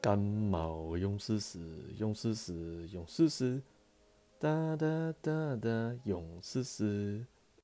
感冒用试试，用试试，用试试哒哒哒哒，用试试。